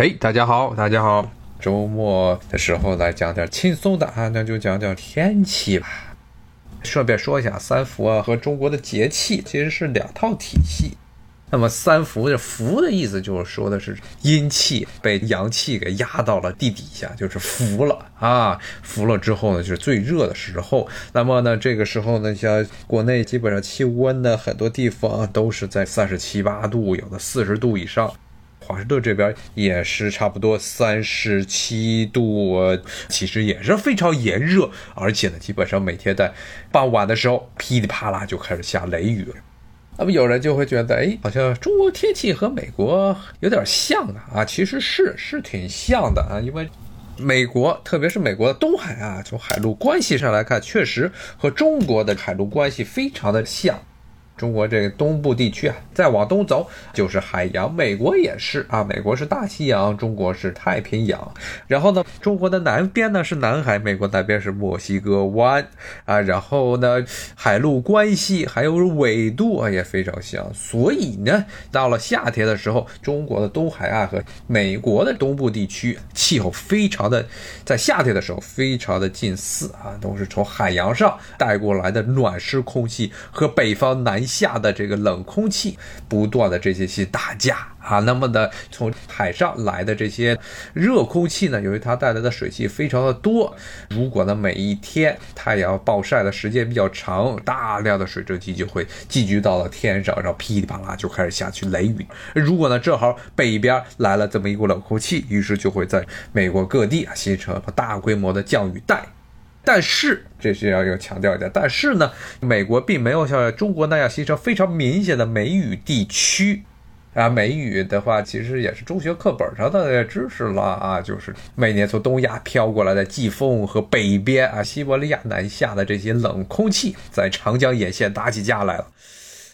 嘿，大家好，大家好。周末的时候来讲点轻松的啊，那就讲讲天气吧。顺便说一下，三伏啊和中国的节气其实是两套体系。那么三伏的伏的意思就是说的是阴气被阳气给压到了地底下，就是伏了啊。伏了之后呢，就是最热的时候。那么呢，这个时候呢，像国内基本上气温呢，很多地方都是在三十七八度，有的四十度以上。华盛顿这边也是差不多三十七度，其实也是非常炎热，而且呢，基本上每天在傍晚的时候噼里啪啦就开始下雷雨。那么有人就会觉得，哎，好像中国天气和美国有点像啊啊，其实是是挺像的啊，因为美国特别是美国的东海啊，从海陆关系上来看，确实和中国的海陆关系非常的像。中国这个东部地区啊，再往东走就是海洋。美国也是啊，美国是大西洋，中国是太平洋。然后呢，中国的南边呢是南海，美国南边是墨西哥湾啊。然后呢，海陆关系还有纬度啊也非常像。所以呢，到了夏天的时候，中国的东海岸和美国的东部地区气候非常的，在夏天的时候非常的近似啊，都是从海洋上带过来的暖湿空气和北方南。下的这个冷空气不断的这些去打架啊，那么呢，从海上来的这些热空气呢，由于它带来的水汽非常的多，如果呢每一天太阳暴晒的时间比较长，大量的水蒸气就会聚集到了天上，然后噼里啪啦就开始下去雷雨。如果呢正好北边来了这么一股冷空气，于是就会在美国各地啊形成大规模的降雨带。但是，这是要要强调一下。但是呢，美国并没有像中国那样形成非常明显的梅雨地区啊。梅雨的话，其实也是中学课本上的知识了啊，就是每年从东亚飘过来的季风和北边啊西伯利亚南下的这些冷空气，在长江沿线打起架来了。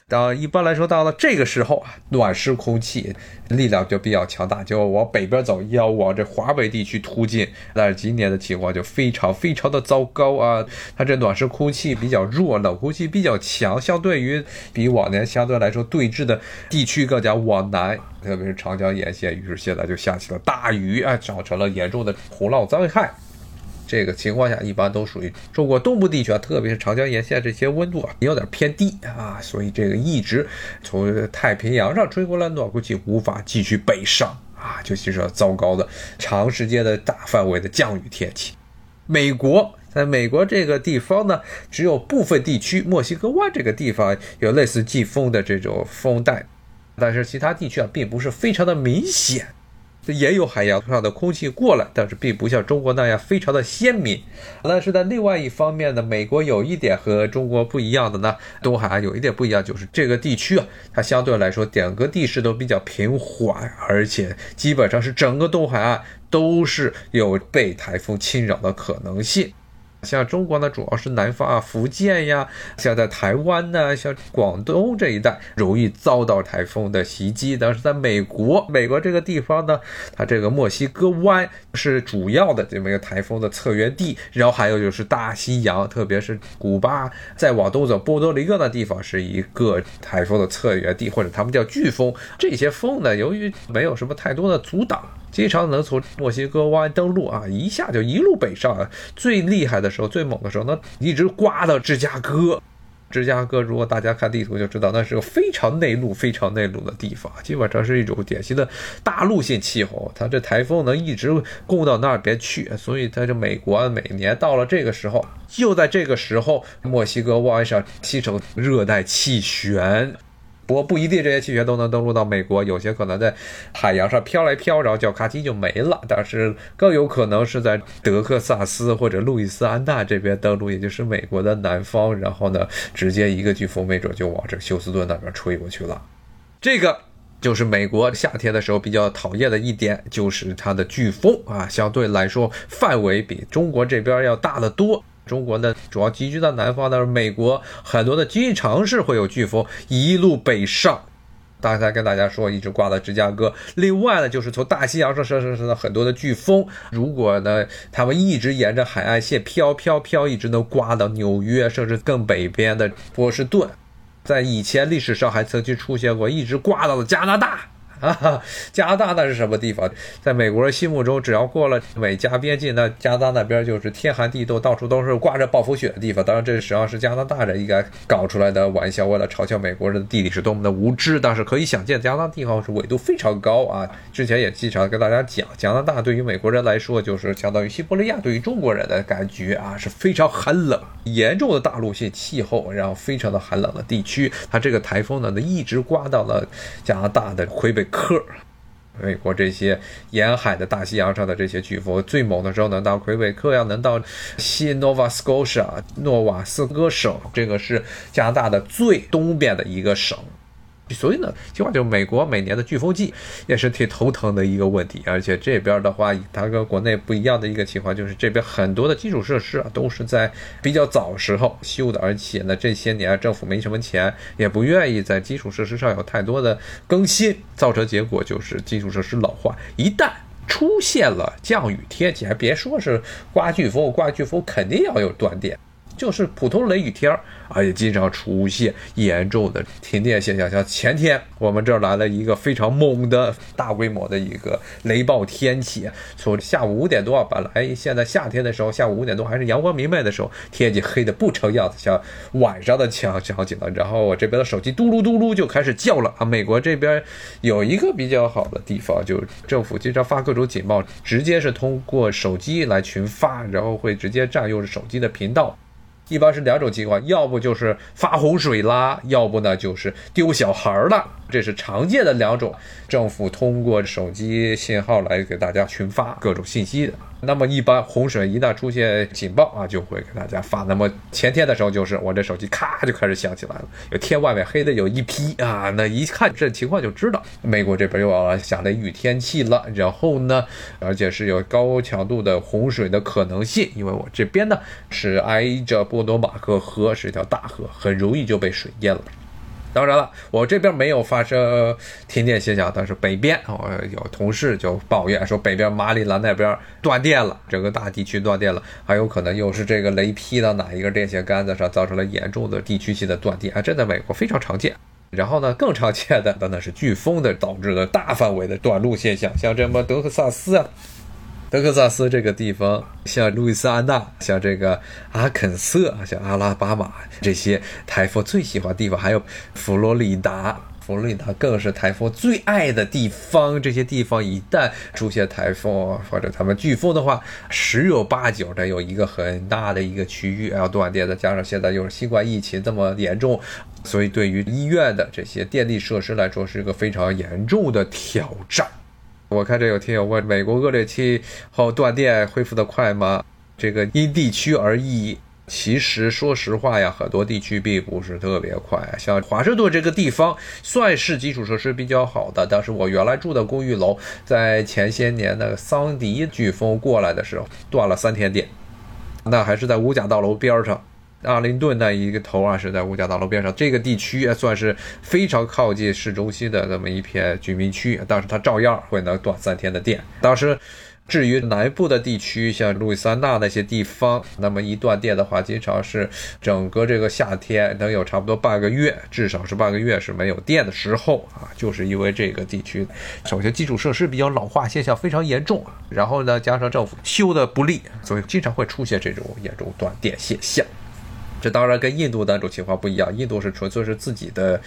到一般来说，到了这个时候啊，暖湿空气力量就比较强大，就往北边走，要往这华北地区突进。但是今年的情况就非常非常的糟糕啊！它这暖湿空气比较弱，冷空气比较强，相对于比往年相对来说对峙的地区更加往南，特别是长江沿线，于是现在就下起了大雨啊，造成了严重的洪涝灾害。这个情况下，一般都属于中国东部地区啊，特别是长江沿线这些温度啊也有点偏低啊，所以这个一直从太平洋上吹过来暖空气无法继续北上啊，就形成糟糕的长时间的大范围的降雨天气。美国在美国这个地方呢，只有部分地区，墨西哥湾这个地方有类似季风的这种风带，但是其他地区啊，并不是非常的明显。也有海洋上的空气过来，但是并不像中国那样非常的鲜明。但是在另外一方面呢，美国有一点和中国不一样的呢，东海岸有一点不一样，就是这个地区啊，它相对来说整个地势都比较平缓，而且基本上是整个东海岸都是有被台风侵扰的可能性。像中国呢，主要是南方啊，福建呀，像在台湾呢，像广东这一带容易遭到台风的袭击。但是在美国，美国这个地方呢，它这个墨西哥湾是主要的这么一个台风的策源地，然后还有就是大西洋，特别是古巴，再往东走波多黎各的地方是一个台风的策源地，或者他们叫飓风。这些风呢，由于没有什么太多的阻挡。经常能从墨西哥湾登陆啊，一下就一路北上啊。最厉害的时候、最猛的时候，那一直刮到芝加哥。芝加哥，如果大家看地图就知道，那是个非常内陆、非常内陆的地方，基本上是一种典型的大陆性气候。它这台风能一直供到那边去，所以它这美国每年到了这个时候，就在这个时候，墨西哥湾上形成热带气旋。不过不一定这些气旋都能登陆到美国，有些可能在海洋上飘来飘，然后叫咔叽就没了。但是更有可能是在德克萨斯或者路易斯安那这边登陆，也就是美国的南方，然后呢，直接一个飓风没准就往这休斯顿那边吹过去了。这个就是美国夏天的时候比较讨厌的一点，就是它的飓风啊，相对来说范围比中国这边要大得多。中国呢，主要集聚在南方，但是美国很多的经济城市会有飓风一路北上。刚才跟大家说，一直刮到芝加哥。另外呢，就是从大西洋上生生生的很多的飓风，如果呢，他们一直沿着海岸线飘飘飘，一直能刮到纽约，甚至更北边的波士顿。在以前历史上还曾经出现过，一直刮到了加拿大。啊，加拿大那是什么地方？在美国人心目中，只要过了美加边境，那加拿大那边就是天寒地冻，到处都是刮着暴风雪的地方。当然，这实际上是加拿大人应该搞出来的玩笑，为了嘲笑美国人的地理是多么的无知。但是可以想见，加拿大地方是纬度非常高啊。之前也经常跟大家讲，加拿大对于美国人来说，就是相当于西伯利亚对于中国人的感觉啊，是非常寒冷、严重的大陆性气候，然后非常的寒冷的地区。它这个台风呢，一直刮到了加拿大的魁北克。美国这些沿海的大西洋上的这些飓风，最猛的时候能到魁北克，要能到新 Nova Scotia 诺瓦斯哥省，这个是加拿大的最东边的一个省。所以呢，计划就是美国每年的飓风季也是挺头疼的一个问题，而且这边的话，它跟国内不一样的一个情况就是，这边很多的基础设施啊都是在比较早时候修的，而且呢这些年政府没什么钱，也不愿意在基础设施上有太多的更新，造成结果就是基础设施老化。一旦出现了降雨天气，还别说是刮飓风，刮飓风肯定要有断电。就是普通雷雨天儿，而且经常出现严重的停电现象。像前天我们这儿来了一个非常猛的大规模的一个雷暴天气，从下午五点多，本来现在夏天的时候，下午五点多还是阳光明媚的时候，天气黑的不成样子，像晚上的枪响起了。然后我这边的手机嘟噜嘟噜就开始叫了啊！美国这边有一个比较好的地方，就政府经常发各种警报，直接是通过手机来群发，然后会直接占用手机的频道。一般是两种情况，要不就是发洪水啦，要不呢就是丢小孩儿了，这是常见的两种。政府通过手机信号来给大家群发各种信息的。那么一般洪水一旦出现警报啊，就会给大家发。那么前天的时候，就是我这手机咔就开始响起来了，有天外面黑的有一批啊，那一看这情况就知道美国这边又要下雷雨天气了。然后呢，而且是有高强度的洪水的可能性，因为我这边呢是挨着波多马克河，是一条大河，很容易就被水淹了。当然了，我这边没有发生停电现象，但是北边我有同事就抱怨说，北边马里兰那边断电了，整个大地区断电了，还有可能又是这个雷劈到哪一个电线杆子上，造成了严重的地区性的断电，啊，这在美国非常常见。然后呢，更常见的那是飓风的导致的大范围的短路现象，像这么德克萨斯啊。德克萨斯这个地方，像路易斯安那，像这个阿肯色，像阿拉巴马这些台风最喜欢地方，还有佛罗里达，佛罗里达更是台风最爱的地方。这些地方一旦出现台风或者他们飓风的话，十有八九的有一个很大的一个区域要断电。再加上现在又是新冠疫情这么严重，所以对于医院的这些电力设施来说，是一个非常严重的挑战。我看这有听友问：美国恶劣气候断电恢复的快吗？这个因地区而异。其实说实话呀，很多地区并不是特别快。像华盛顿这个地方算是基础设施比较好的，但是我原来住的公寓楼在前些年的桑迪飓风过来的时候断了三天电，那还是在五角大楼边上。阿灵顿那一个头啊，是在五角大楼边上，这个地区算是非常靠近市中心的这么一片居民区，但是它照样会能断三天的电。当时，至于南部的地区，像路易斯安那那些地方，那么一断电的话，经常是整个这个夏天能有差不多半个月，至少是半个月是没有电的时候啊，就是因为这个地区首先基础设施比较老化现象非常严重，然后呢加上政府修的不利，所以经常会出现这种严重断电现象。这当然跟印度那种情况不一样，印度是纯粹是自己的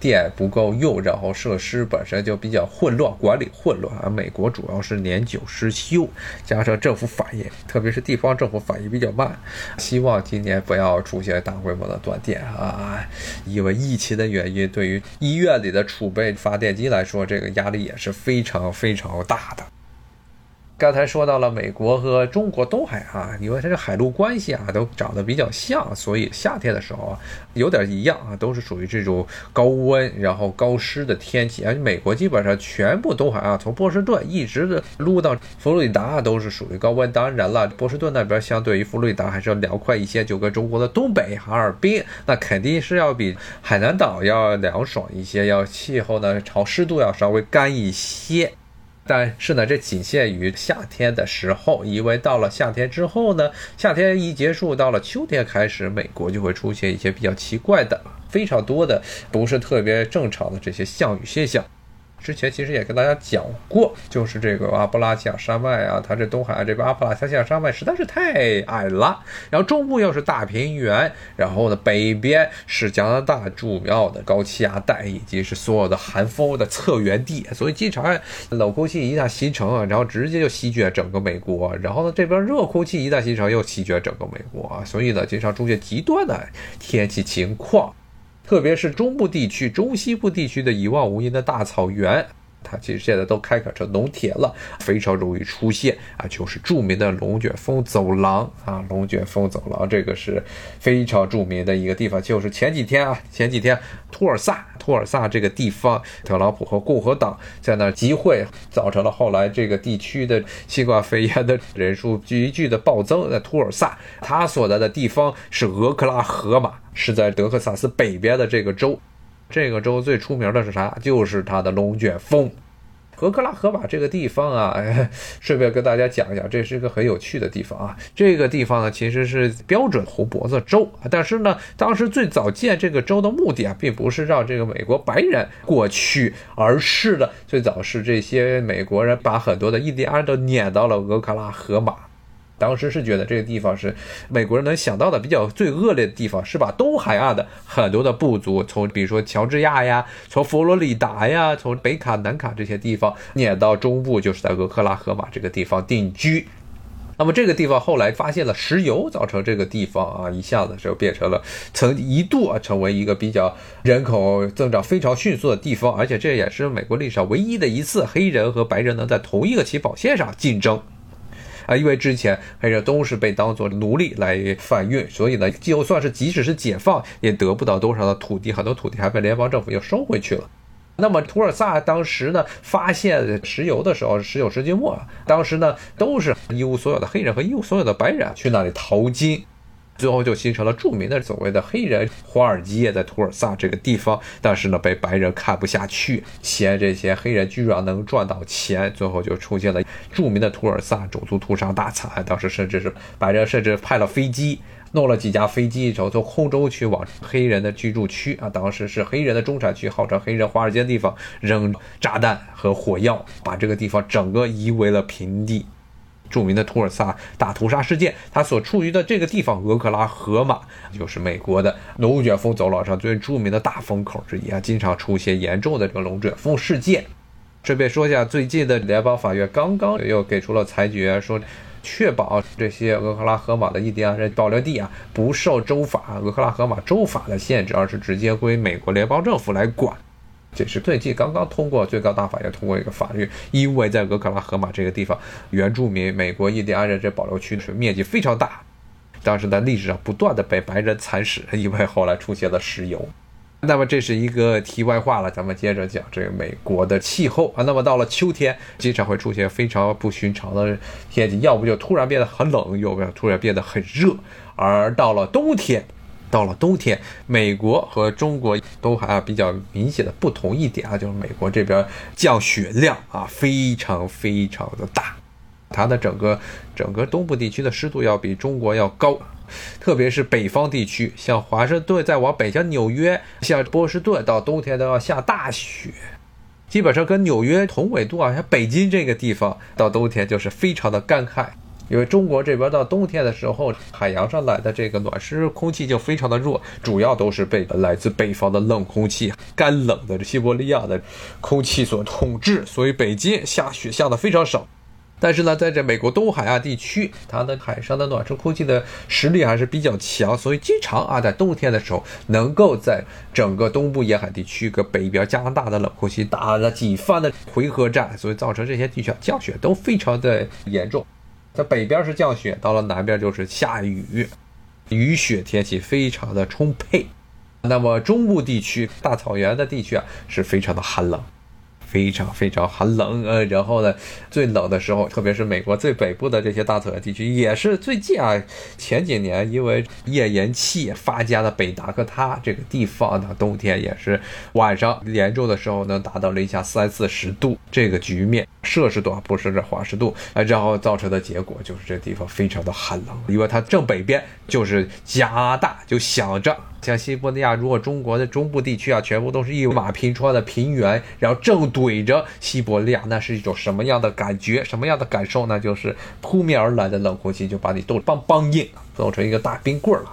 电不够用，然后设施本身就比较混乱，管理混乱。而美国主要是年久失修，加上政府反应，特别是地方政府反应比较慢。希望今年不要出现大规模的断电啊！因为疫情的原因，对于医院里的储备发电机来说，这个压力也是非常非常大的。刚才说到了美国和中国东海啊，因为它这海陆关系啊都长得比较像，所以夏天的时候啊有点一样啊，都是属于这种高温然后高湿的天气。而且美国基本上全部东海啊，从波士顿一直的撸到佛罗里达都是属于高温。当然了，波士顿那边相对于佛罗里达还是要凉快一些，就跟中国的东北哈尔滨那肯定是要比海南岛要凉爽一些，要气候呢潮湿度要稍微干一些。但是呢，这仅限于夏天的时候，因为到了夏天之后呢，夏天一结束，到了秋天开始，美国就会出现一些比较奇怪的、非常多的不是特别正常的这些降雨现象。之前其实也跟大家讲过，就是这个阿布拉契亚山脉啊，它这东海岸这边阿布拉契亚山脉实在是太矮了，然后中部又是大平原，然后呢北边是加拿大主要的高气压带，以及是所有的寒风的策源地，所以经常冷空气一旦形成啊，然后直接就席卷整个美国，然后呢这边热空气一旦形成又席卷整个美国啊，所以呢经常出现极端的天气情况。特别是中部地区、中西部地区的一望无垠的大草原，它其实现在都开垦成农田了，非常容易出现啊，就是著名的龙卷风走廊啊，龙卷风走廊这个是非常著名的一个地方，就是前几天啊，前几天托尔萨，托尔萨这个地方，特朗普和共和党在那集会，造成了后来这个地区的新冠肺炎的人数急剧的暴增。在托尔萨，他所在的地方是俄克拉荷马。是在德克萨斯北边的这个州，这个州最出名的是啥？就是它的龙卷风。俄克拉荷马这个地方啊，顺便跟大家讲一讲，这是一个很有趣的地方啊。这个地方呢，其实是标准红脖子州，但是呢，当时最早建这个州的目的啊，并不是让这个美国白人过去，而是呢，最早是这些美国人把很多的印第安都撵到了俄克拉荷马。当时是觉得这个地方是美国人能想到的比较最恶劣的地方，是把东海岸的很多的部族，从比如说乔治亚呀，从佛罗里达呀，从北卡、南卡这些地方撵到中部，就是在俄克拉荷马这个地方定居。那么这个地方后来发现了石油，造成这个地方啊一下子就变成了曾一度啊成为一个比较人口增长非常迅速的地方，而且这也是美国历史上唯一的一次黑人和白人能在同一个起跑线上竞争。啊，因为之前黑人都是被当做奴隶来贩运，所以呢，就算是即使是解放，也得不到多少的土地，很多土地还被联邦政府又收回去了。那么图尔萨当时呢，发现石油的时候，十九世纪末，当时呢，都是一无所有的黑人和一无所有的白人去那里淘金。最后就形成了著名的所谓的黑人华尔街，在图尔萨这个地方，但是呢被白人看不下去，嫌这些黑人居然能赚到钱，最后就出现了著名的图尔萨种族屠杀大惨。当时甚至是白人甚至派了飞机，弄了几架飞机，然后从空中去往黑人的居住区啊，当时是黑人的中产区，号称黑人华尔街的地方，扔炸弹和火药，把这个地方整个夷为了平地。著名的图尔萨大屠杀事件，它所处于的这个地方俄克拉荷马，就是美国的龙卷风走廊上最著名的大风口之一啊，经常出现严重的这个龙卷风事件。顺便说一下，最近的联邦法院刚刚又给出了裁决，说确保这些俄克拉荷马的印第安人保留地啊，不受州法俄克拉荷马州法的限制，而是直接归美国联邦政府来管。这是最近刚刚通过最高大法院通过一个法律，因为在俄克拉荷马这个地方，原住民美国印第安人这保留区的面积非常大，当时在历史上不断的被白人蚕食，因为后来出现了石油。那么这是一个题外话了，咱们接着讲这个美国的气候啊。那么到了秋天，经常会出现非常不寻常的天气，要不就突然变得很冷，要不突然变得很热，而到了冬天。到了冬天，美国和中国都还比较明显的不同一点啊，就是美国这边降雪量啊非常非常的大，它的整个整个东部地区的湿度要比中国要高，特别是北方地区，像华盛顿再往北，像纽约、像波士顿，到冬天都要下大雪，基本上跟纽约同纬度啊，像北京这个地方，到冬天就是非常的干旱。因为中国这边到冬天的时候，海洋上来的这个暖湿空气就非常的弱，主要都是被来自北方的冷空气、干冷的西伯利亚的空气所统治，所以北京下雪下的非常少。但是呢，在这美国东海岸地区，它的海上的暖湿空气的实力还是比较强，所以经常啊，在冬天的时候，能够在整个东部沿海地区跟北边加拿大的冷空气打了几番的回合战，所以造成这些地区降雪都非常的严重。在北边是降雪，到了南边就是下雨，雨雪天气非常的充沛。那么中部地区、大草原的地区啊，是非常的寒冷。非常非常寒冷，呃，然后呢，最冷的时候，特别是美国最北部的这些大草原地区，也是最近啊，前几年因为页岩气发家的北达科他这个地方呢，冬天也是晚上严重的时候能达到零下三四十度这个局面，摄氏度啊，不是这华氏度，啊，然后造成的结果就是这地方非常的寒冷，因为它正北边就是加拿大，就想着像西伯利亚，如果中国的中部地区啊，全部都是一马平川的平原，然后正怼着西伯利亚，那是一种什么样的感觉？什么样的感受呢？就是扑面而来的冷空气就把你冻邦邦硬，冻成一个大冰棍了。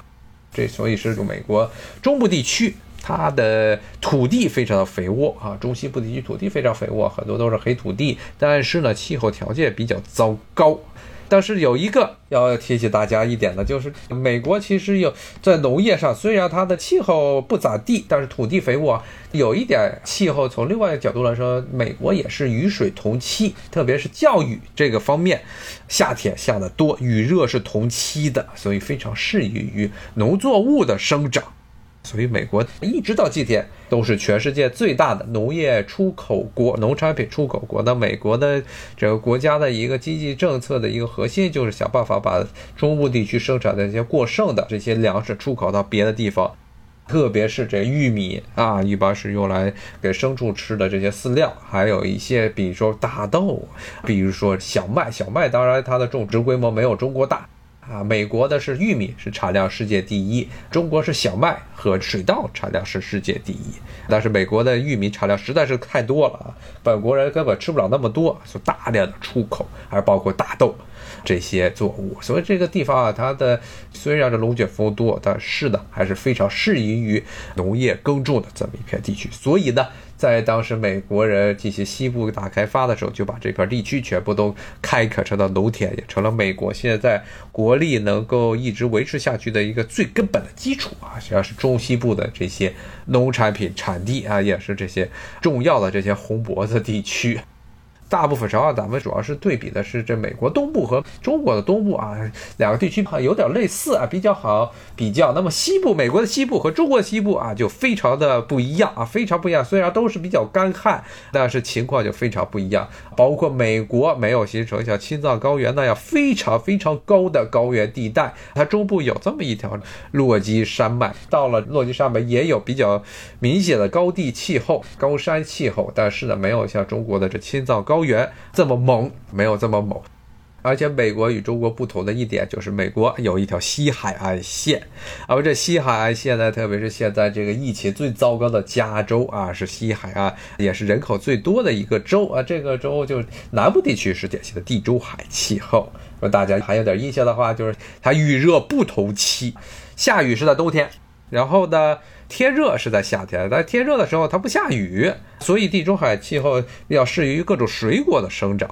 这所以是美国中部地区，它的土地非常的肥沃啊，中西部地区土地非常肥沃，很多都是黑土地，但是呢，气候条件比较糟糕。但是有一个要提醒大家一点的，就是美国其实有在农业上，虽然它的气候不咋地，但是土地肥沃，有一点气候。从另外一个角度来说，美国也是雨水同期，特别是降雨这个方面，夏天下的多，雨热是同期的，所以非常适宜于农作物的生长。所以，美国一直到今天都是全世界最大的农业出口国、农产品出口国。那美国的这个国家的一个经济政策的一个核心，就是想办法把中部地区生产的这些过剩的这些粮食出口到别的地方，特别是这玉米啊，一般是用来给牲畜吃的这些饲料，还有一些，比如说大豆，比如说小麦。小麦当然它的种植规模没有中国大。啊，美国的是玉米是产量世界第一，中国是小麦和水稻产量是世界第一。但是美国的玉米产量实在是太多了啊，本国人根本吃不了那么多，所以大量的出口，还包括大豆这些作物。所以这个地方啊，它的虽然是龙卷风多，但是呢还是非常适宜于农业耕种的这么一片地区。所以呢。在当时美国人进行西部大开发的时候，就把这片地区全部都开垦成了农田，也成了美国现在国力能够一直维持下去的一个最根本的基础啊！实际上是中西部的这些农产品产地啊，也是这些重要的这些红脖子地区。大部分时候，咱们主要是对比的是这美国东部和中国的东部啊，两个地区有点类似啊，比较好比较。那么西部，美国的西部和中国的西部啊，就非常的不一样啊，非常不一样。虽然都是比较干旱，但是情况就非常不一样。包括美国没有形成像青藏高原那样非常非常高的高原地带，它中部有这么一条落基山脉，到了落基山脉也有比较明显的高地气候、高山气候，但是呢，没有像中国的这青藏高。高原这么猛，没有这么猛，而且美国与中国不同的一点就是，美国有一条西海岸线，而这西海岸线呢，特别是现在这个疫情最糟糕的加州啊，是西海岸，也是人口最多的一个州啊。这个州就南部地区是典型的地中海气候，如果大家还有点印象的话，就是它预热不同期，下雨是在冬天，然后呢。天热是在夏天，但天热的时候它不下雨，所以地中海气候要适于各种水果的生长，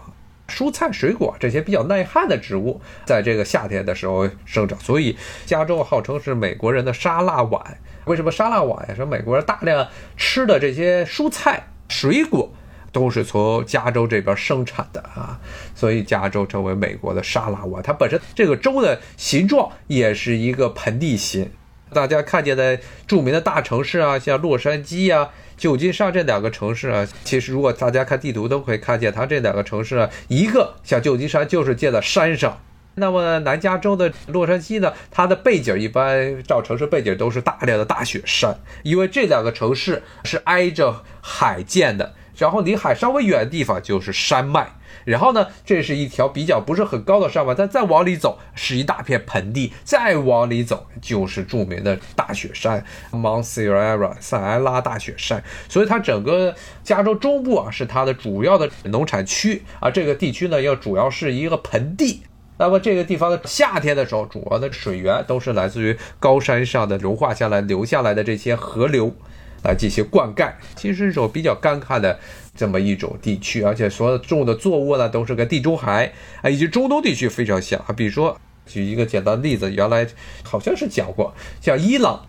蔬菜、水果这些比较耐旱的植物，在这个夏天的时候生长。所以加州号称是美国人的沙拉碗。为什么沙拉碗呀？说美国人大量吃的这些蔬菜、水果都是从加州这边生产的啊，所以加州成为美国的沙拉碗。它本身这个州的形状也是一个盆地形。大家看见的著名的大城市啊，像洛杉矶啊、旧金山这两个城市啊，其实如果大家看地图都可以看见，它这两个城市啊，一个像旧金山就是建在山上，那么南加州的洛杉矶呢，它的背景一般照城市背景都是大量的大雪山，因为这两个城市是挨着海建的，然后离海稍微远的地方就是山脉。然后呢，这是一条比较不是很高的山脉，但再往里走是一大片盆地，再往里走就是著名的大雪山 Mount Sierra 塞埃拉大雪山。所以它整个加州中部啊是它的主要的农产区啊，这个地区呢要主要是一个盆地。那么这个地方的夏天的时候，主要的水源都是来自于高山上的融化下来流下来的这些河流。来进行灌溉，其实是一种比较干旱的这么一种地区，而且所种的作物呢，都是跟地中海啊以及中东地区非常像啊。比如说，举一个简单例子，原来好像是讲过，像伊朗，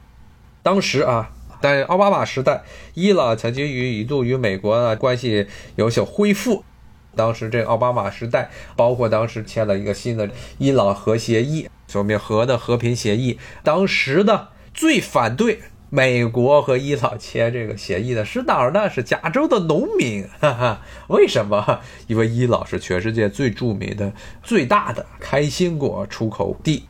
当时啊，在奥巴马时代，伊朗曾经与一度与美国呢关系有所恢复。当时这奥巴马时代，包括当时签了一个新的伊朗核协议，说明核的和平协议。当时呢，最反对。美国和伊朗签这个协议的是哪儿呢？是加州的农民，哈哈。为什么？因为伊朗是全世界最著名的、最大的开心果出口地，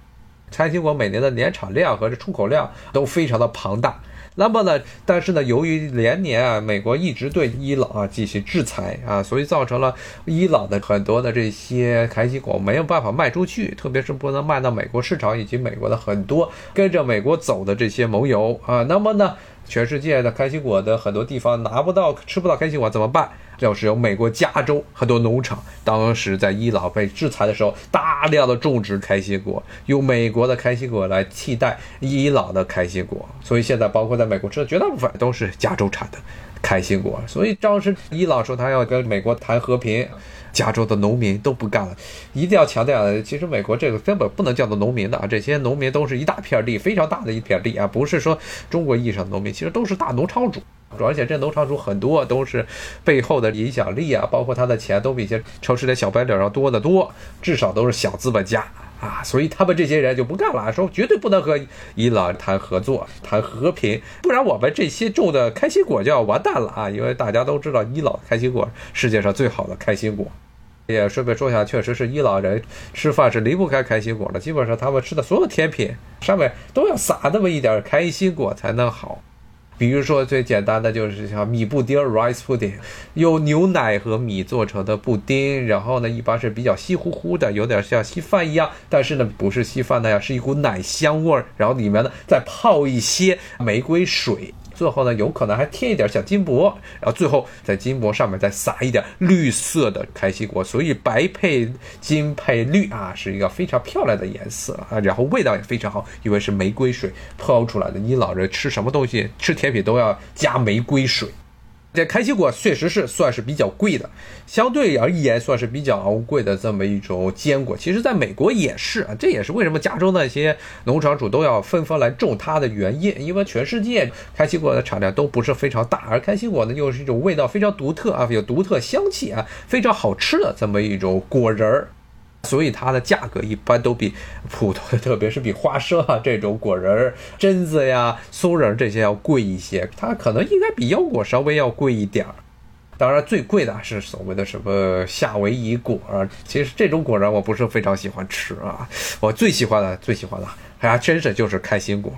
开心果每年的年产量和这出口量都非常的庞大。那么呢，但是呢，由于连年啊，美国一直对伊朗啊进行制裁啊，所以造成了伊朗的很多的这些开心果没有办法卖出去，特别是不能卖到美国市场以及美国的很多跟着美国走的这些盟友啊。那么呢，全世界的开心果的很多地方拿不到、吃不到开心果怎么办？就是由美国加州很多农场，当时在伊朗被制裁的时候，大量的种植开心果，用美国的开心果来替代伊朗的开心果，所以现在包括在美国吃的绝大部分都是加州产的。开心果。所以当时伊朗说他要跟美国谈和平，加州的农民都不干了。一定要强调，其实美国这个根本不能叫做农民的啊，这些农民都是一大片地，非常大的一片地啊，不是说中国意义上的农民，其实都是大农场主。而且这农场主很多都是背后的影响力啊，包括他的钱都比一些城市的小白领要多得多，至少都是小资本家啊，所以他们这些人就不干了，说绝对不能和伊朗谈合作、谈和平，不然我们这些种的开心果就要完蛋了啊！因为大家都知道，伊朗开心果世界上最好的开心果。也顺便说一下，确实是伊朗人吃饭是离不开开心果的，基本上他们吃的所有甜品上面都要撒那么一点开心果才能好。比如说最简单的就是像米布丁 （rice pudding），用牛奶和米做成的布丁，然后呢一般是比较稀乎乎的，有点像稀饭一样，但是呢不是稀饭那样，是一股奶香味儿，然后里面呢再泡一些玫瑰水。最后呢，有可能还贴一点小金箔，然后最后在金箔上面再撒一点绿色的开心果，所以白配金配绿啊，是一个非常漂亮的颜色啊，然后味道也非常好，因为是玫瑰水泡出来的。你老人吃什么东西，吃甜品都要加玫瑰水。这开心果确实是算是比较贵的，相对而言算是比较昂贵的这么一种坚果。其实，在美国也是啊，这也是为什么加州那些农场主都要纷纷来种它的原因。因为全世界开心果的产量都不是非常大，而开心果呢又是一种味道非常独特啊，有独特香气啊，非常好吃的这么一种果仁儿。所以它的价格一般都比普通的，特别是比花生啊这种果仁、榛子呀、松仁这些要贵一些。它可能应该比腰果稍微要贵一点儿。当然，最贵的是所谓的什么夏威夷果啊。其实这种果仁我不是非常喜欢吃啊，我最喜欢的、最喜欢的还真是就是开心果。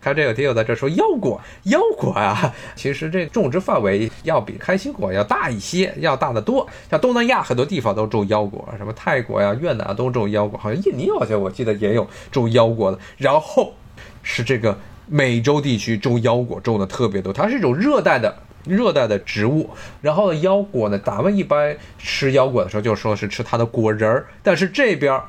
看这个听友在这说腰果，腰果啊，其实这种植范围要比开心果要大一些，要大得多。像东南亚很多地方都种腰果，什么泰国呀、越南都种腰果，好像印尼好像我记得也有种腰果的。然后是这个美洲地区种腰果种的特别多，它是一种热带的热带的植物。然后呢，腰果呢，咱们一般吃腰果的时候就说是吃它的果仁儿，但是这边。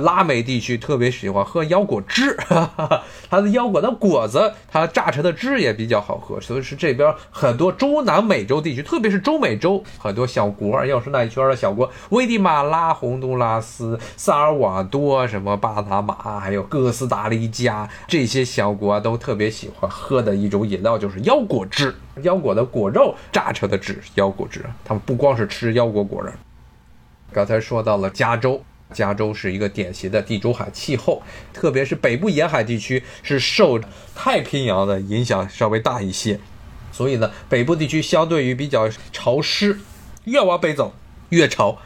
拉美地区特别喜欢喝腰果汁，它的腰果的果子，它榨成的汁也比较好喝，所以是这边很多中南美洲地区，特别是中美洲很多小国，要是那一圈的小国，危地马拉、洪都拉斯、萨尔瓦多、什么巴拿马，还有哥斯达黎加这些小国，都特别喜欢喝的一种饮料就是腰果汁，腰果的果肉榨成的汁，腰果汁。他们不光是吃腰果果仁，刚才说到了加州。加州是一个典型的地中海气候，特别是北部沿海地区是受太平洋的影响稍微大一些，所以呢，北部地区相对于比较潮湿，越往北走越潮。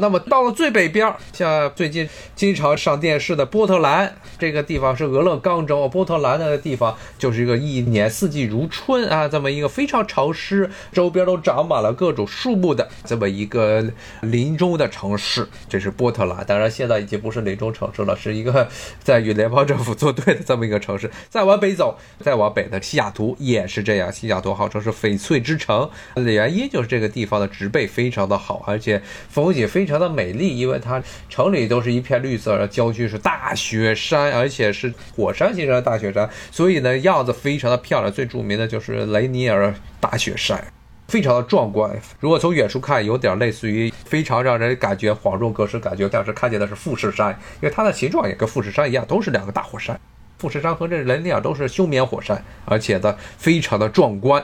那么到了最北边，像最近经常上电视的波特兰这个地方是俄勒冈州，波特兰那个地方就是一个一年四季如春啊，这么一个非常潮湿，周边都长满了各种树木的这么一个林中的城市，这是波特兰。当然现在已经不是林中城市了，是一个在与联邦政府作对的这么一个城市。再往北走，再往北的西雅图也是这样，西雅图号称是翡翠之城，原因就是这个地方的植被非常的好，而且风景非常。非常的美丽，因为它城里都是一片绿色，郊区是大雪山，而且是火山形成的大雪山，所以呢样子非常的漂亮。最著名的就是雷尼尔大雪山，非常的壮观。如果从远处看，有点类似于非常让人感觉恍若隔世，感觉像是看见的是富士山，因为它的形状也跟富士山一样，都是两个大火山。富士山和这雷尼尔都是休眠火山，而且呢非常的壮观。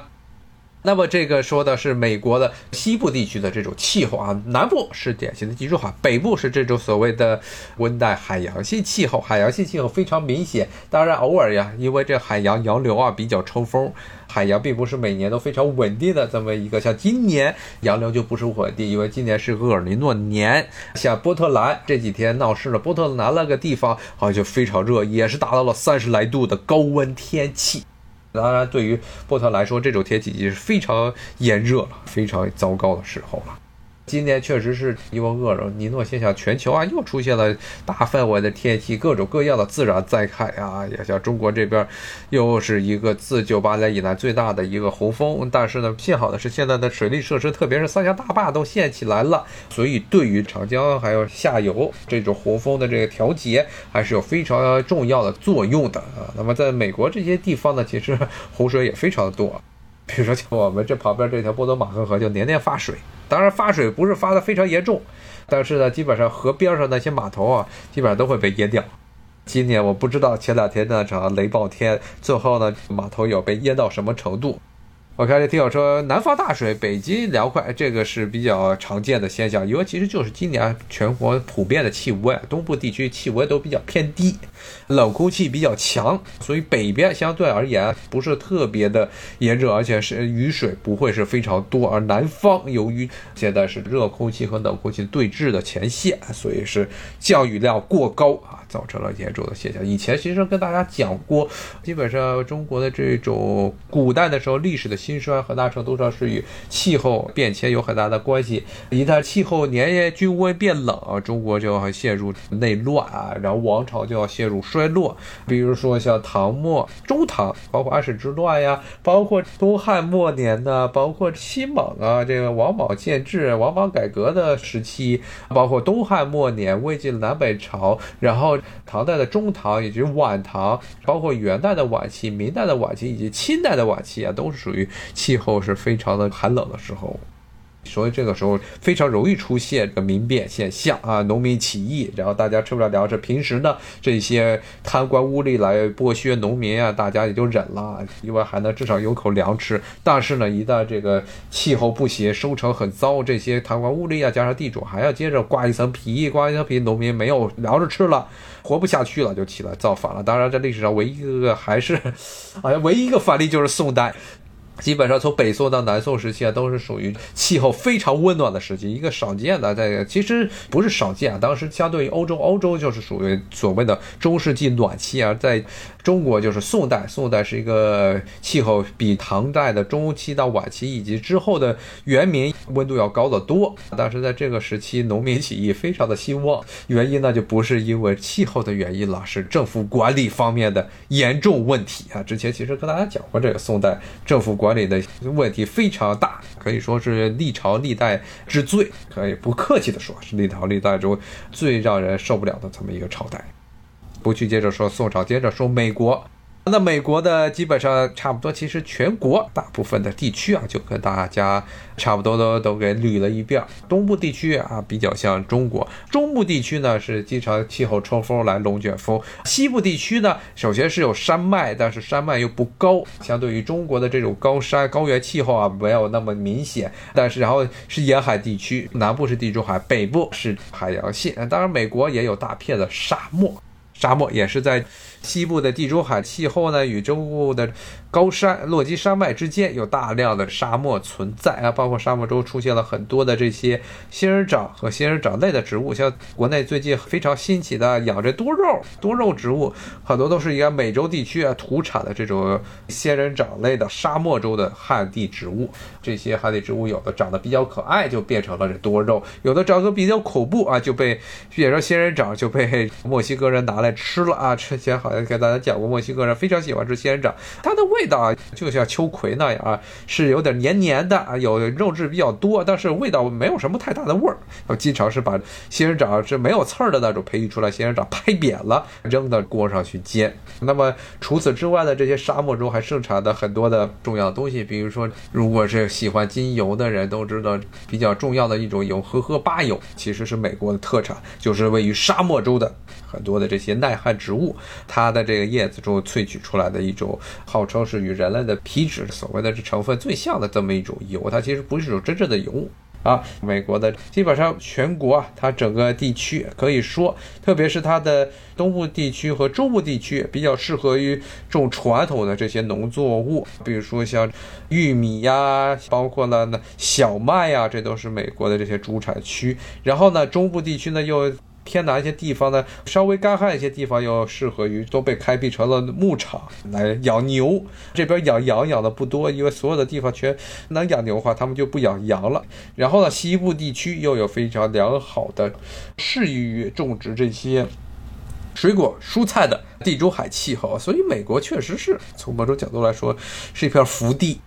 那么这个说的是美国的西部地区的这种气候啊，南部是典型的地中海，北部是这种所谓的温带海洋性气候，海洋性气候非常明显。当然偶尔呀，因为这海洋洋流啊比较抽风，海洋并不是每年都非常稳定的这么一个。像今年洋流就不是稳定，因为今年是厄尔尼诺年。像波特兰这几天闹事了，波特兰那个地方好像就非常热，也是达到了三十来度的高温天气。当然，对于波特来说，这种天气已经是非常炎热了，非常糟糕的时候了。今年确实是一窝恶人，尼诺现象，全球啊又出现了大范围的天气，各种各样的自然灾害啊，也像中国这边，又是一个自九八年以来最大的一个洪峰。但是呢，幸好的是现在的水利设施，特别是三峡大坝都建起来了，所以对于长江还有下游这种洪峰的这个调节，还是有非常重要的作用的啊。那么在美国这些地方呢，其实洪水也非常的多。比如说，像我们这旁边这条波多马克河就年年发水，当然发水不是发的非常严重，但是呢，基本上河边上那些码头啊，基本上都会被淹掉。今年我不知道前两天那场雷暴天，最后呢，码头有被淹到什么程度。我看这听友说，南方大水，北京凉快，这个是比较常见的现象。因为其实就是今年全国普遍的气温，东部地区气温都比较偏低，冷空气比较强，所以北边相对而言不是特别的炎热，而且是雨水不会是非常多。而南方由于现在是热空气和冷空气对峙的前线，所以是降雨量过高啊，造成了严重的现象。以前其实跟大家讲过，基本上中国的这种古代的时候历史的。兴衰很大程度上是与气候变迁有很大的关系。一旦气候年年均温变冷，中国就要陷入内乱啊，然后王朝就要陷入衰落。比如说像唐末、中唐，包括安史之乱呀，包括东汉末年的，包括西蒙啊，这个王莽建制、王莽改革的时期，包括东汉末年、魏晋南北朝，然后唐代的中唐以及晚唐，包括元代的晚期、明代的晚期以及清代的晚期啊，都是属于。气候是非常的寒冷的时候，所以这个时候非常容易出现这个民变现象啊，农民起义，然后大家吃不了粮食。平时呢，这些贪官污吏来剥削农民啊，大家也就忍了，因为还能至少有口粮吃。但是呢，一旦这个气候不行，收成很糟，这些贪官污吏啊，加上地主还要接着刮一层皮，刮一层皮，农民没有粮食吃了，活不下去了，就起来造反了。当然，在历史上唯一一个还是，好像唯一一个反例就是宋代。基本上从北宋到南宋时期啊，都是属于气候非常温暖的时期，一个少见的。在其实不是少见啊，当时相对于欧洲，欧洲就是属于所谓的中世纪暖期啊，在中国就是宋代，宋代是一个气候比唐代的中期到晚期以及之后的元明温度要高得多。但是在这个时期，农民起义非常的兴旺，原因呢就不是因为气候的原因了，是政府管理方面的严重问题啊。之前其实跟大家讲过，这个宋代政府管。理的问题非常大，可以说是历朝历代之最，可以不客气的说，是历朝历代中最让人受不了的这么一个朝代。不去接着说宋朝，接着说美国。那美国的基本上差不多，其实全国大部分的地区啊，就跟大家差不多都都给捋了一遍。东部地区啊，比较像中国；中部地区呢，是经常气候抽风来龙卷风；西部地区呢，首先是有山脉，但是山脉又不高，相对于中国的这种高山高原气候啊，没有那么明显。但是然后是沿海地区，南部是地中海，北部是海洋性。当然，美国也有大片的沙漠，沙漠也是在。西部的地中海气候呢，与中部的高山落基山脉之间有大量的沙漠存在啊，包括沙漠中出现了很多的这些仙人掌和仙人掌类的植物，像国内最近非常兴起的养着多肉多肉植物，很多都是一个美洲地区啊土产的这种仙人掌类的沙漠中的旱地植物。这些旱地植物有的长得比较可爱，就变成了这多肉；有的长得比较恐怖啊，就被变成仙人掌，就被墨西哥人拿来吃了啊。吃起来好。给大家讲过，墨西哥人非常喜欢吃仙人掌，它的味道啊，就像秋葵那样啊，是有点黏黏的啊，有肉质比较多，但是味道没有什么太大的味儿。经常是把仙人掌是没有刺儿的那种培育出来仙人掌拍扁了，扔到锅上去煎。那么除此之外的这些沙漠中还盛产的很多的重要东西，比如说，如果是喜欢精油的人都知道，比较重要的一种油——荷荷巴油，其实是美国的特产，就是位于沙漠州的很多的这些耐旱植物，它。的这个叶子中萃取出来的一种，号称是与人类的皮脂所谓的这成分最像的这么一种油，它其实不是一种真正的油啊。美国的基本上全国啊，它整个地区可以说，特别是它的东部地区和中部地区，比较适合于种传统的这些农作物，比如说像玉米呀，包括了呢小麦呀，这都是美国的这些主产区。然后呢，中部地区呢又。偏南一些地方呢，稍微干旱一些地方又适合于都被开辟成了牧场来养牛。这边养羊养的不多，因为所有的地方全能养牛的话，他们就不养羊了。然后呢，西部地区又有非常良好的适宜于种植这些水果蔬菜的地中海气候，所以美国确实是从某种角度来说是一片福地。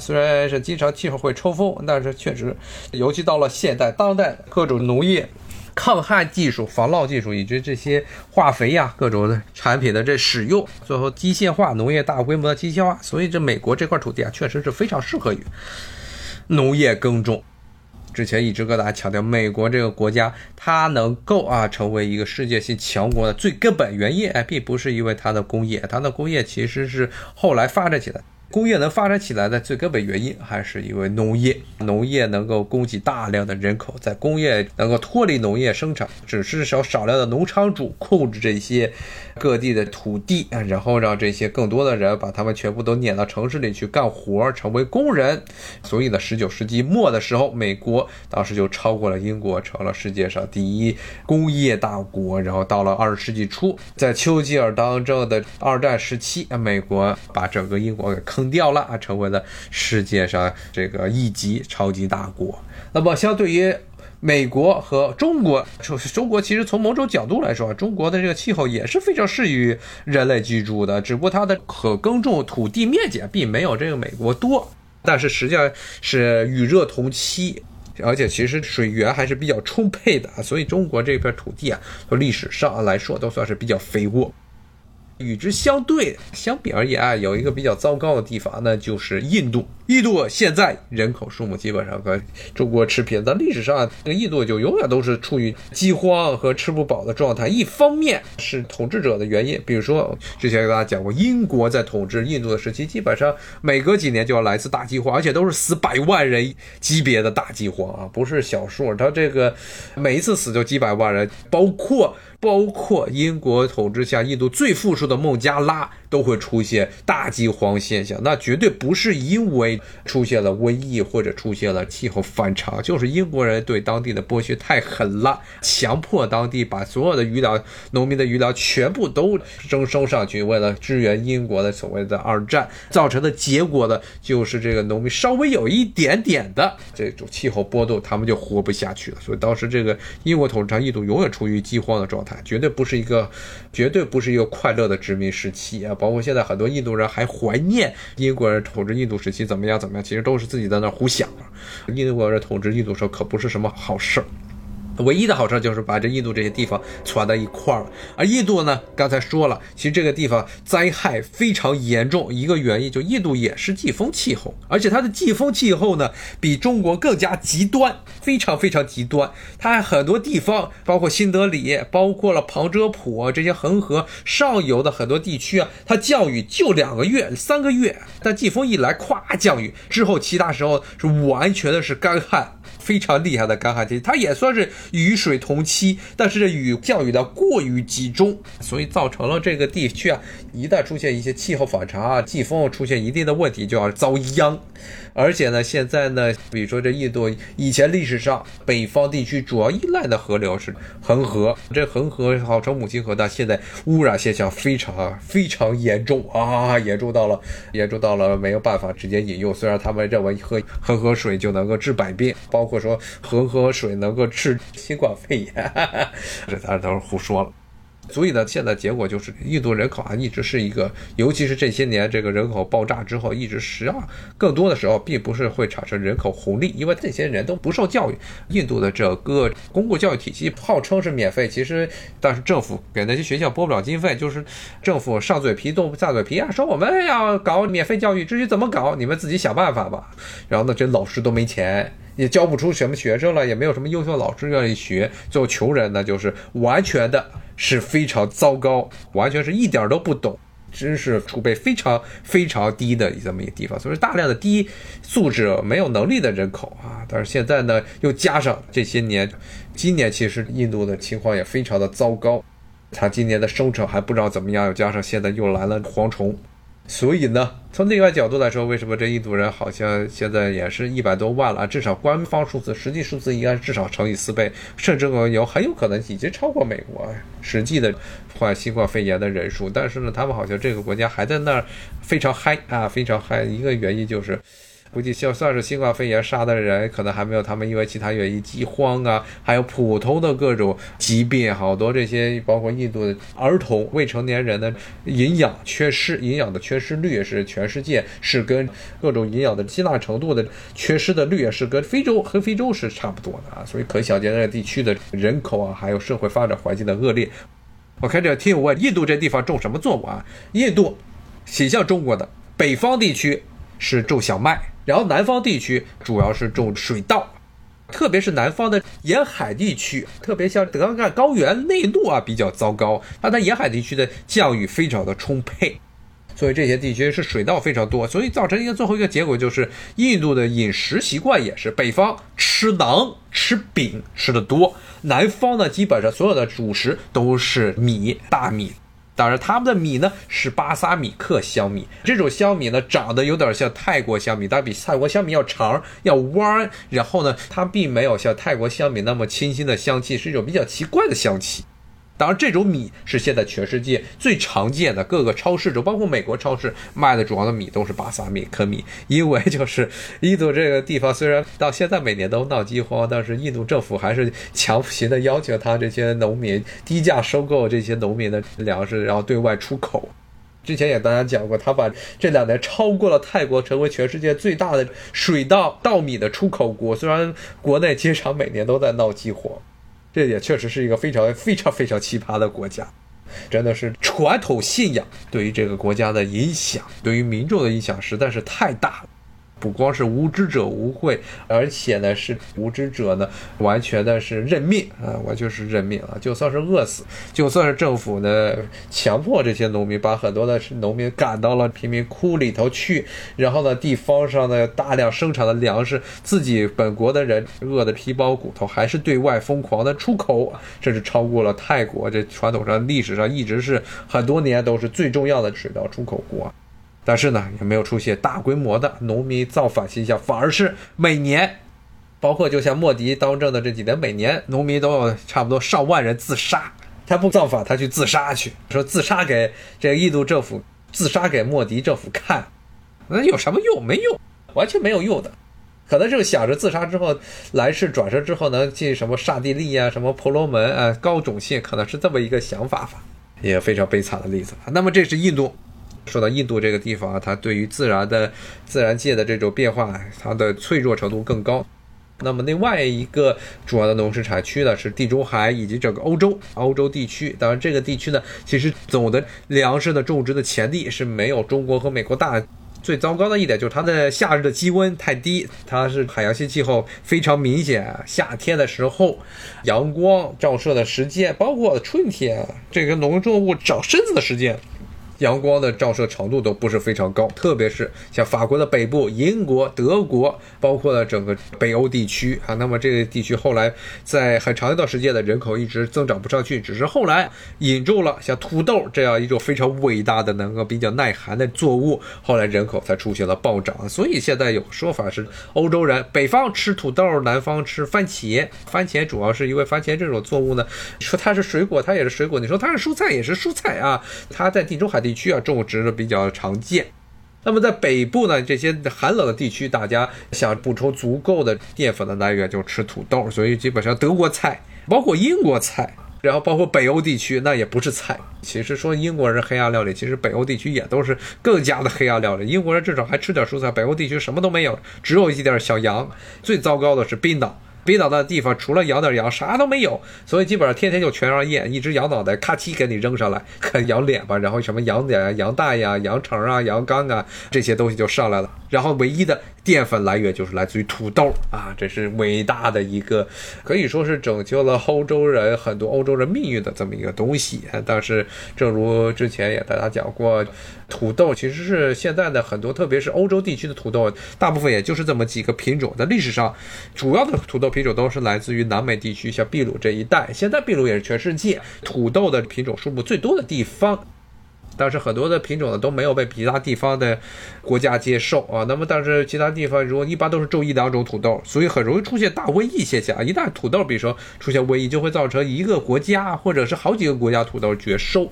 虽然是经常气候会抽风，但是确实，尤其到了现代当代，各种农业、抗旱技术、防涝技术以及这些化肥呀、各种的产品的这使用，最后机械化农业大规模的机械化，所以这美国这块土地啊，确实是非常适合于农业耕种。之前一直跟大家强调，美国这个国家它能够啊成为一个世界性强国的最根本原因，哎，并不是因为它的工业，它的工业其实是后来发展起来。工业能发展起来的最根本原因，还是因为农业。农业能够供给大量的人口，在工业能够脱离农业生产，只是少少量的农场主控制这些各地的土地，然后让这些更多的人把他们全部都撵到城市里去干活，成为工人。所以呢，十九世纪末的时候，美国当时就超过了英国，成了世界上第一工业大国。然后到了二十世纪初，在丘吉尔当政的二战时期，美国把整个英国给坑。掉了啊，成为了世界上这个一级超级大国。那么，相对于美国和中国，中国其实从某种角度来说，中国的这个气候也是非常适于人类居住的，只不过它的可耕种土地面积并没有这个美国多，但是实际上是与热同期，而且其实水源还是比较充沛的，所以中国这片土地啊，从历史上来说都算是比较肥沃。与之相对，相比而言啊，有一个比较糟糕的地方，那就是印度。印度现在人口数目基本上和中国持平，但历史上这个印度就永远都是处于饥荒和吃不饱的状态。一方面是统治者的原因，比如说之前给大家讲过，英国在统治印度的时期，基本上每隔几年就要来一次大饥荒，而且都是死百万人级别的大饥荒啊，不是小数。他这个每一次死就几百万人，包括包括英国统治下印度最富庶的孟加拉。都会出现大饥荒现象，那绝对不是因为出现了瘟疫或者出现了气候反常，就是英国人对当地的剥削太狠了，强迫当地把所有的鱼粮、农民的鱼粮全部都征收上去，为了支援英国的所谓的二战，造成的结果呢，就是这个农民稍微有一点点的这种气候波动，他们就活不下去了。所以当时这个英国统治下印度永远处于饥荒的状态，绝对不是一个，绝对不是一个快乐的殖民时期啊！包括现在很多印度人还怀念英国人统治印度时期怎么样怎么样，其实都是自己在那胡想。英国人统治印度时候可不是什么好事儿。唯一的好处就是把这印度这些地方攒到一块儿了，而印度呢，刚才说了，其实这个地方灾害非常严重，一个原因就印度也是季风气候，而且它的季风气候呢比中国更加极端，非常非常极端。它很多地方，包括新德里，包括了旁遮普这些恒河上游的很多地区啊，它降雨就两个月、三个月，但季风一来，咵降雨之后，其他时候是完全的是干旱。非常厉害的干旱期，它也算是雨水同期，但是这雨降雨的过于集中，所以造成了这个地区啊，一旦出现一些气候反常啊，季风出现一定的问题，就要遭殃。而且呢，现在呢，比如说这印度以前历史上北方地区主要依赖的河流是恒河，这恒河号称母亲河，但现在污染现象非常非常严重啊，严重到了严重到了没有办法直接饮用。虽然他们认为喝恒河水就能够治百病，包括说恒河水能够治新冠肺炎，这当然都是胡说了。所以呢，现在结果就是印度人口啊，一直是一个，尤其是这些年这个人口爆炸之后，一直十二更多的时候并不是会产生人口红利，因为这些人都不受教育。印度的整个公共教育体系号称是免费，其实但是政府给那些学校拨不了经费，就是政府上嘴皮动下嘴皮啊，说我们要搞免费教育，至于怎么搞，你们自己想办法吧。然后呢，这老师都没钱。也教不出什么学生了，也没有什么优秀老师愿意学。最后穷人呢，就是完全的是非常糟糕，完全是一点都不懂，知识储备非常非常低的这么一个地方。所以大量的低素质、没有能力的人口啊。但是现在呢，又加上这些年，今年其实印度的情况也非常的糟糕，他今年的收成还不知道怎么样，又加上现在又来了蝗虫。所以呢，从另外角度来说，为什么这印度人好像现在也是一百多万了？至少官方数字，实际数字应该至少乘以四倍，甚至有很有可能已经超过美国实际的患新冠肺炎的人数。但是呢，他们好像这个国家还在那儿非常嗨啊，非常嗨。一个原因就是。估计就算是新冠肺炎杀的人，可能还没有他们因为其他原因饥荒啊，还有普通的各种疾病，好多这些包括印度的儿童、未成年人的营养缺失，营养的缺失率是全世界是跟各种营养的吸纳程度的缺失的率也是跟非洲和非洲是差不多的啊，所以可想见那地区的人口啊，还有社会发展环境的恶劣。我看这听我问，印度这地方种什么作物啊？印度挺像中国的，北方地区是种小麦。然后南方地区主要是种水稻，特别是南方的沿海地区，特别像德干高原内陆啊，比较糟糕。它在沿海地区的降雨非常的充沛，所以这些地区是水稻非常多，所以造成一个最后一个结果就是，印度的饮食习惯也是北方吃馕吃饼吃的多，南方呢基本上所有的主食都是米大米。当然，他们的米呢是巴萨米克香米，这种香米呢长得有点像泰国香米，但比泰国香米要长、要弯。然后呢，它并没有像泰国香米那么清新的香气，是一种比较奇怪的香气。当然，这种米是现在全世界最常见的，各个超市中，包括美国超市卖的主要的米都是巴萨米克米。因为就是印度这个地方虽然到现在每年都闹饥荒，但是印度政府还是强行的要求他这些农民低价收购这些农民的粮食，然后对外出口。之前也大家讲过，他把这两年超过了泰国，成为全世界最大的水稻稻米的出口国。虽然国内经常每年都在闹饥荒。这也确实是一个非常非常非常奇葩的国家，真的是传统信仰对于这个国家的影响，对于民众的影响实在是太大了。不光是无知者无畏，而且呢是无知者呢完全的是认命啊！我就是认命啊！就算是饿死，就算是政府呢强迫这些农民把很多的农民赶到了贫民窟里头去，然后呢地方上的大量生产的粮食，自己本国的人饿得皮包骨头，还是对外疯狂的出口，甚至超过了泰国。这传统上历史上一直是很多年都是最重要的水稻出口国。但是呢，也没有出现大规模的农民造反现象，反而是每年，包括就像莫迪当政的这几年，每年农民都有差不多上万人自杀。他不造反，他去自杀去，说自杀给这个印度政府，自杀给莫迪政府看，那有什么用？没用，完全没有用的。可能就想着自杀之后，来世转生之后能进什么刹帝利啊，什么婆罗门啊，高种姓，可能是这么一个想法吧。也非常悲惨的例子。那么这是印度。说到印度这个地方啊，它对于自然的自然界的这种变化，它的脆弱程度更高。那么另外一个主要的农事产区呢，是地中海以及整个欧洲欧洲地区。当然，这个地区呢，其实总的粮食的种植的潜力是没有中国和美国大。最糟糕的一点就是它的夏日的气温太低，它是海洋性气候非常明显。夏天的时候，阳光照射的时间，包括春天这个农作物长身子的时间。阳光的照射程度都不是非常高，特别是像法国的北部、英国、德国，包括了整个北欧地区啊。那么这个地区后来在很长一段时间的人口一直增长不上去，只是后来引入了像土豆这样一种非常伟大的、能够比较耐寒的作物，后来人口才出现了暴涨。所以现在有说法是，欧洲人北方吃土豆，南方吃番茄。番茄主要是因为番茄这种作物呢，说它是水果，它也是水果；你说它是蔬菜，也是蔬菜啊。它在地中海。地区啊，种植的比较常见。那么在北部呢，这些寒冷的地区，大家想补充足够的淀粉的来源，就吃土豆。所以基本上德国菜，包括英国菜，然后包括北欧地区，那也不是菜。其实说英国人黑暗料理，其实北欧地区也都是更加的黑暗料理。英国人至少还吃点蔬菜，北欧地区什么都没有，只有一点小羊。最糟糕的是冰岛。冰岛的地方除了养点羊，啥都没有，所以基本上天天就全让验，一只羊脑袋咔叽给你扔上来，羊脸吧，然后什么羊脸啊、羊蛋呀、羊肠啊、羊肝啊这些东西就上来了，然后唯一的。淀粉来源就是来自于土豆啊，这是伟大的一个，可以说是拯救了欧洲人很多欧洲人命运的这么一个东西。但是，正如之前也大家讲过，土豆其实是现在的很多，特别是欧洲地区的土豆，大部分也就是这么几个品种。在历史上，主要的土豆品种都是来自于南美地区，像秘鲁这一带。现在秘鲁也是全世界土豆的品种数目最多的地方。但是很多的品种呢都没有被其他地方的国家接受啊。那么但是其他地方如果一般都是种一两种土豆，所以很容易出现大瘟疫现象。一旦土豆比如说出现瘟疫，就会造成一个国家或者是好几个国家土豆绝收。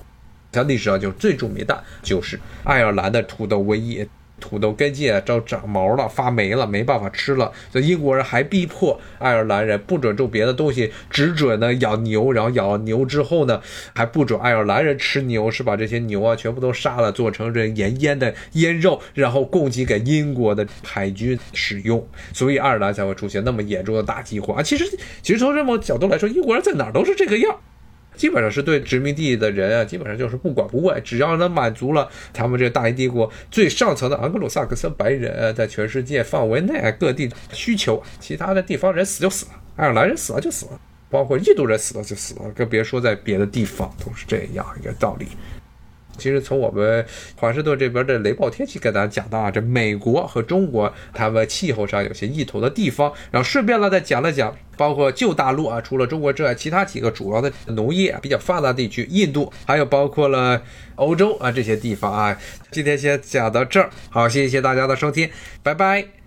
像历史上就最著名的就是爱尔兰的土豆瘟疫。土豆根茎啊都长毛了，发霉了，没办法吃了。所以英国人还逼迫爱尔兰人不准种别的东西，只准呢养牛。然后养了牛之后呢，还不准爱尔兰人吃牛，是把这些牛啊全部都杀了，做成这盐腌的腌肉，然后供给给英国的海军使用。所以爱尔兰才会出现那么严重的大饥荒啊。其实，其实从这么角度来说，英国人在哪儿都是这个样。基本上是对殖民地的人啊，基本上就是不管不问，只要能满足了他们这大英帝国最上层的昂格鲁萨克森白人在全世界范围内各地需求，其他的地方人死就死了，爱尔兰人死了就死了，包括印度人死了就死了，更别说在别的地方都是这样一个道理。其实从我们华盛顿这边的雷暴天气跟大家讲到啊，这美国和中国他们气候上有些异同的地方，然后顺便呢再讲了讲，包括旧大陆啊，除了中国之外，其他几个主要的农业比较发达地区，印度，还有包括了欧洲啊这些地方啊。今天先讲到这儿，好，谢谢大家的收听，拜拜。